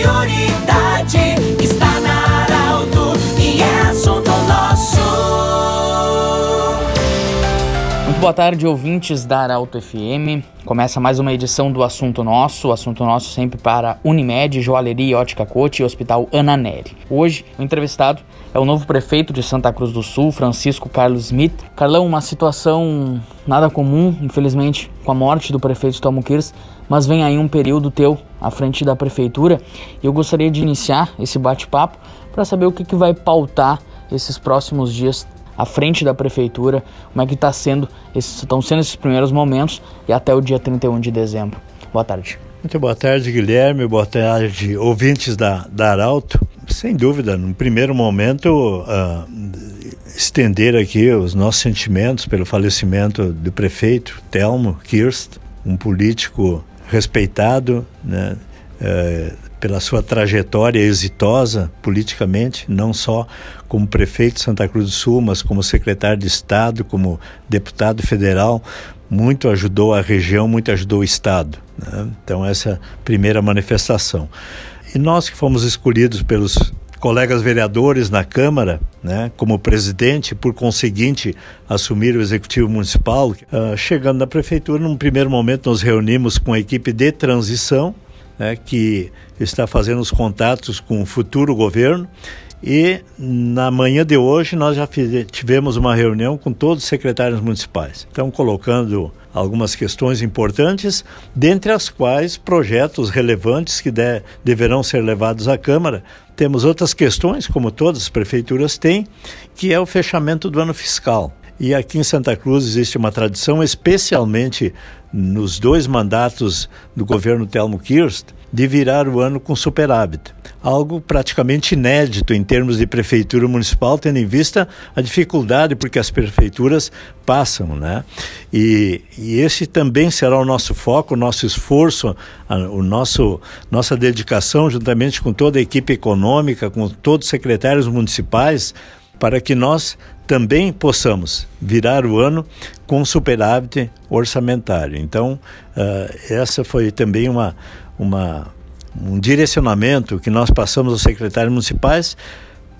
prioridade boa tarde, ouvintes da Arauto FM. Começa mais uma edição do Assunto Nosso, o Assunto Nosso sempre para Unimed, Joalheria Ótica Cote e Hospital Ana Neri. Hoje, o entrevistado é o novo prefeito de Santa Cruz do Sul, Francisco Carlos Smith. Carlão, uma situação nada comum, infelizmente, com a morte do prefeito Tomo Kirs, mas vem aí um período teu à frente da prefeitura e eu gostaria de iniciar esse bate-papo para saber o que, que vai pautar esses próximos dias à frente da prefeitura, como é que tá sendo esses, estão sendo esses primeiros momentos e até o dia 31 de dezembro. Boa tarde. Muito boa tarde, Guilherme. Boa tarde, ouvintes da, da Arauto. Sem dúvida, no primeiro momento, uh, estender aqui os nossos sentimentos pelo falecimento do prefeito Telmo Kirst, um político respeitado, né, uh, pela sua trajetória exitosa politicamente, não só como prefeito de Santa Cruz do Sul, mas como secretário de Estado, como deputado federal, muito ajudou a região, muito ajudou o Estado. Né? Então, essa é a primeira manifestação. E nós que fomos escolhidos pelos colegas vereadores na Câmara, né, como presidente, por conseguinte, assumir o Executivo Municipal, uh, chegando na Prefeitura, num primeiro momento nos reunimos com a equipe de transição, né, que está fazendo os contatos com o futuro governo. E na manhã de hoje nós já tivemos uma reunião com todos os secretários municipais. Estão colocando algumas questões importantes, dentre as quais projetos relevantes que de, deverão ser levados à Câmara. Temos outras questões, como todas as prefeituras têm, que é o fechamento do ano fiscal. E aqui em Santa Cruz existe uma tradição, especialmente nos dois mandatos do governo Telmo Kirst, de virar o ano com superávit. Algo praticamente inédito em termos de prefeitura municipal, tendo em vista a dificuldade porque as prefeituras passam, né? E, e esse também será o nosso foco, o nosso esforço, a, o nosso nossa dedicação, juntamente com toda a equipe econômica, com todos os secretários municipais, para que nós também possamos virar o ano com superávit orçamentário. Então, uh, essa foi também uma, uma, um direcionamento que nós passamos aos secretários municipais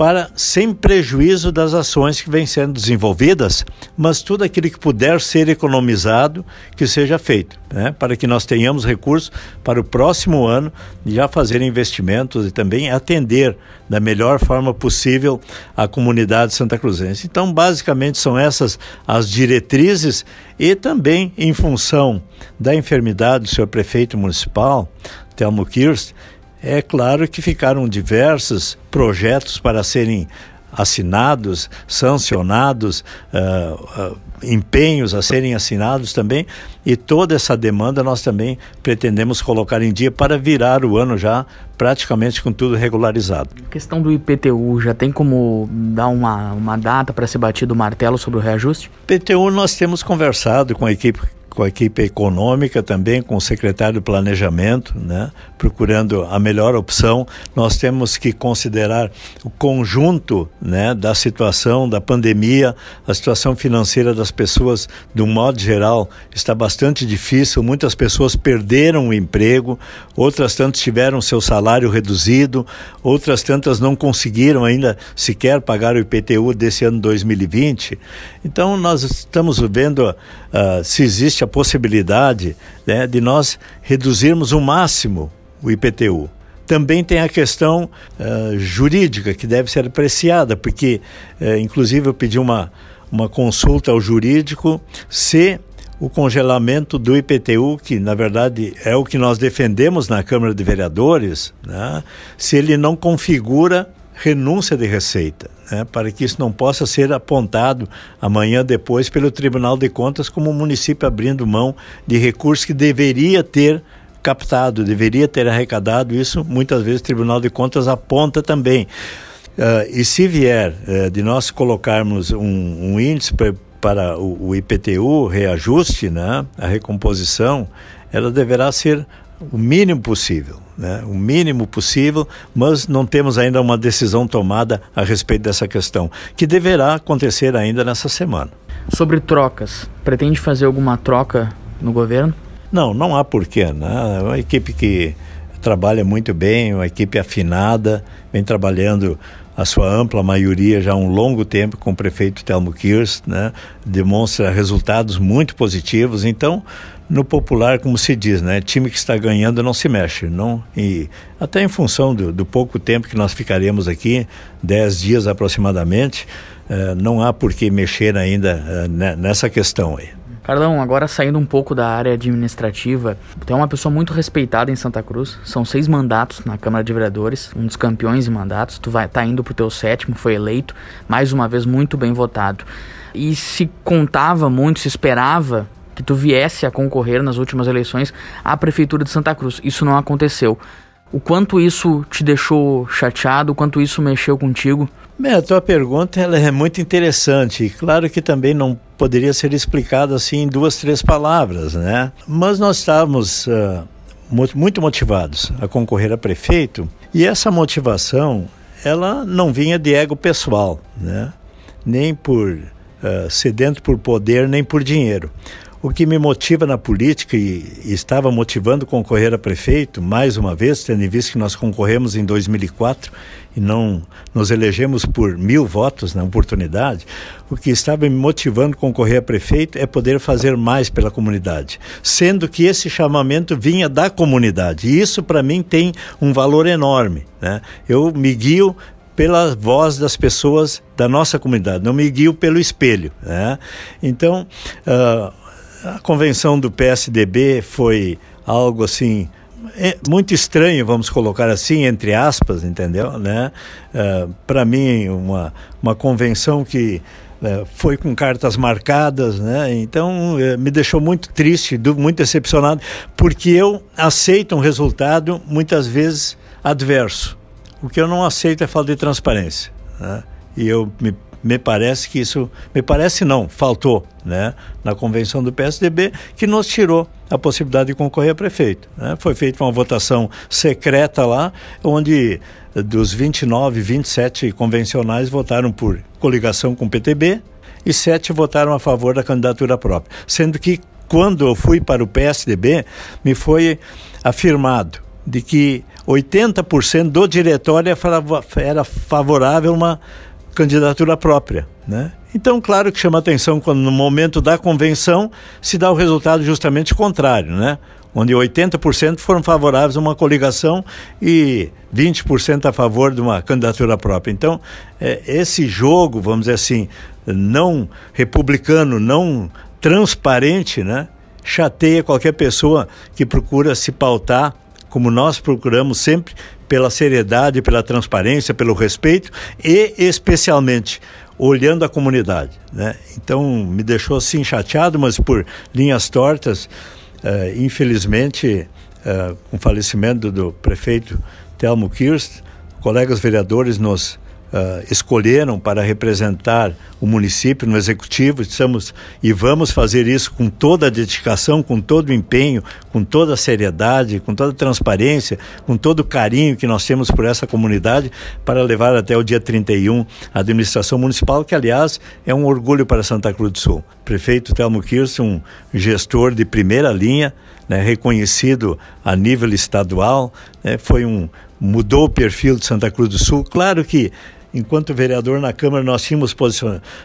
para, sem prejuízo das ações que vêm sendo desenvolvidas, mas tudo aquilo que puder ser economizado, que seja feito, né? para que nós tenhamos recursos para o próximo ano já fazer investimentos e também atender da melhor forma possível a comunidade santa cruzense. Então, basicamente, são essas as diretrizes e também em função da enfermidade do senhor prefeito municipal, Telmo Kirst, é claro que ficaram diversos projetos para serem assinados, sancionados, uh, uh, empenhos a serem assinados também, e toda essa demanda nós também pretendemos colocar em dia para virar o ano já praticamente com tudo regularizado. A questão do IPTU, já tem como dar uma, uma data para ser batido o martelo sobre o reajuste? IPTU nós temos conversado com a equipe com a equipe econômica também, com o secretário do Planejamento, né, procurando a melhor opção. Nós temos que considerar o conjunto né, da situação da pandemia, a situação financeira das pessoas, de um modo geral, está bastante difícil. Muitas pessoas perderam o emprego, outras tantas tiveram seu salário reduzido, outras tantas não conseguiram ainda sequer pagar o IPTU desse ano 2020. Então, nós estamos vendo uh, se existe a possibilidade né, de nós reduzirmos o máximo o IPTU. Também tem a questão uh, jurídica que deve ser apreciada, porque, uh, inclusive, eu pedi uma, uma consulta ao jurídico se o congelamento do IPTU, que na verdade é o que nós defendemos na Câmara de Vereadores, né, se ele não configura renúncia de receita, né, para que isso não possa ser apontado amanhã depois pelo Tribunal de Contas como o município abrindo mão de recursos que deveria ter captado, deveria ter arrecadado. Isso muitas vezes o Tribunal de Contas aponta também. Uh, e se vier uh, de nós colocarmos um, um índice pra, para o, o IPTU, reajuste, né, a recomposição, ela deverá ser o mínimo possível, né? o mínimo possível, mas não temos ainda uma decisão tomada a respeito dessa questão, que deverá acontecer ainda nessa semana. Sobre trocas, pretende fazer alguma troca no governo? Não, não há porquê. Né? É uma equipe que trabalha muito bem, uma equipe afinada, vem trabalhando a sua ampla maioria já há um longo tempo com o prefeito Telmo Kirs, né? demonstra resultados muito positivos. Então, no popular, como se diz, né? time que está ganhando não se mexe. Não, e até em função do, do pouco tempo que nós ficaremos aqui, 10 dias aproximadamente, eh, não há por que mexer ainda eh, nessa questão aí. Carlão, agora saindo um pouco da área administrativa, tem uma pessoa muito respeitada em Santa Cruz. São seis mandatos na Câmara de Vereadores, um dos campeões em mandatos. Tu vai tá indo pro teu sétimo, foi eleito, mais uma vez muito bem votado. E se contava muito, se esperava que tu viesse a concorrer nas últimas eleições à prefeitura de Santa Cruz. Isso não aconteceu. O quanto isso te deixou chateado, o quanto isso mexeu contigo? Bem, a tua pergunta ela é muito interessante. Claro que também não poderia ser explicado assim em duas, três palavras, né? Mas nós estávamos uh, muito motivados a concorrer a prefeito e essa motivação ela não vinha de ego pessoal, né? Nem por uh, sedento por poder, nem por dinheiro. O que me motiva na política e, estava motivando concorrer a prefeito, mais uma vez, tendo em vista que nós concorremos em 2004 e não nos elegemos por mil votos na oportunidade, o que estava me motivando concorrer a prefeito é poder fazer mais pela comunidade, sendo que esse chamamento vinha da comunidade. E isso, para mim, tem um valor enorme. Né? Eu me guio pela voz das pessoas da nossa comunidade, não me guio pelo espelho. Né? Então, uh, a convenção do PSDB foi algo assim é muito estranho, vamos colocar assim, entre aspas, entendeu? Né? Uh, é, Para mim, uma, uma convenção que uh, foi com cartas marcadas, né? então uh, me deixou muito triste, muito decepcionado, porque eu aceito um resultado muitas vezes adverso. O que eu não aceito é falta de transparência. Né? E eu me me parece que isso, me parece não, faltou, né, na convenção do PSDB, que nos tirou a possibilidade de concorrer a prefeito. Né? Foi feita uma votação secreta lá, onde dos 29, 27 convencionais votaram por coligação com o PTB e sete votaram a favor da candidatura própria. Sendo que quando eu fui para o PSDB, me foi afirmado de que 80% do diretório era favorável a uma candidatura própria, né? Então, claro que chama atenção quando no momento da convenção se dá o resultado justamente contrário, né? Onde 80% foram favoráveis a uma coligação e 20% a favor de uma candidatura própria. Então, é, esse jogo, vamos dizer assim, não republicano, não transparente, né? Chateia qualquer pessoa que procura se pautar como nós procuramos sempre, pela seriedade, pela transparência, pelo respeito e, especialmente, olhando a comunidade. Né? Então, me deixou assim chateado, mas por linhas tortas, uh, infelizmente, uh, com o falecimento do prefeito Telmo Kirst, colegas vereadores nos uh, escolheram para representar o município no executivo. Estamos e vamos fazer isso com toda a dedicação, com todo o empenho, com toda a seriedade, com toda a transparência, com todo o carinho que nós temos por essa comunidade para levar até o dia 31 a administração municipal, que aliás é um orgulho para Santa Cruz do Sul. Prefeito Telmo Kirsten, um gestor de primeira linha, né, reconhecido a nível estadual, né, foi um mudou o perfil de Santa Cruz do Sul. Claro que enquanto vereador na Câmara, nós tínhamos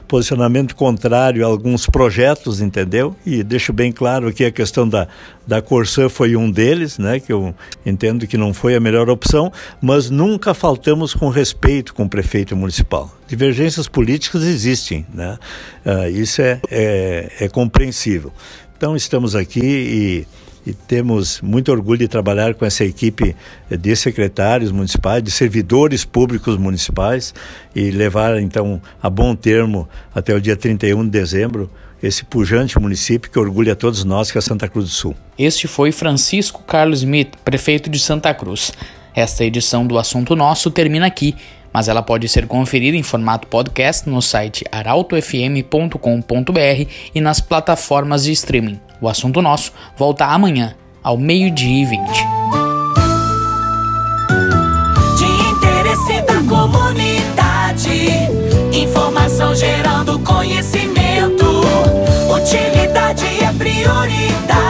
posicionamento contrário a alguns projetos, entendeu? E deixo bem claro que a questão da, da Corsã foi um deles, né? Que eu entendo que não foi a melhor opção, mas nunca faltamos com respeito com o prefeito municipal. Divergências políticas existem, né? Uh, isso é, é, é compreensível. Então estamos aqui e e temos muito orgulho de trabalhar com essa equipe de secretários municipais, de servidores públicos municipais e levar então a bom termo até o dia 31 de dezembro esse pujante município que orgulha todos nós que é Santa Cruz do Sul. Este foi Francisco Carlos Smith, prefeito de Santa Cruz. Esta edição do Assunto Nosso termina aqui, mas ela pode ser conferida em formato podcast no site arautofm.com.br e nas plataformas de streaming. O assunto nosso volta amanhã, ao meio-dia e vinte. De interesse da comunidade, informação gerando conhecimento. Utilidade é prioridade.